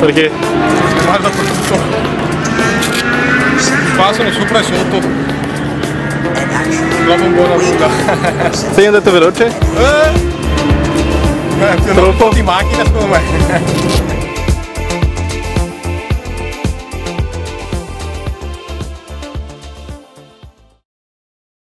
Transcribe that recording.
Perché? Guarda tutto. passano sopra e sotto. la buona lunga. Sei andato veloce? Eh, eh Troppo? di macchina secondo me.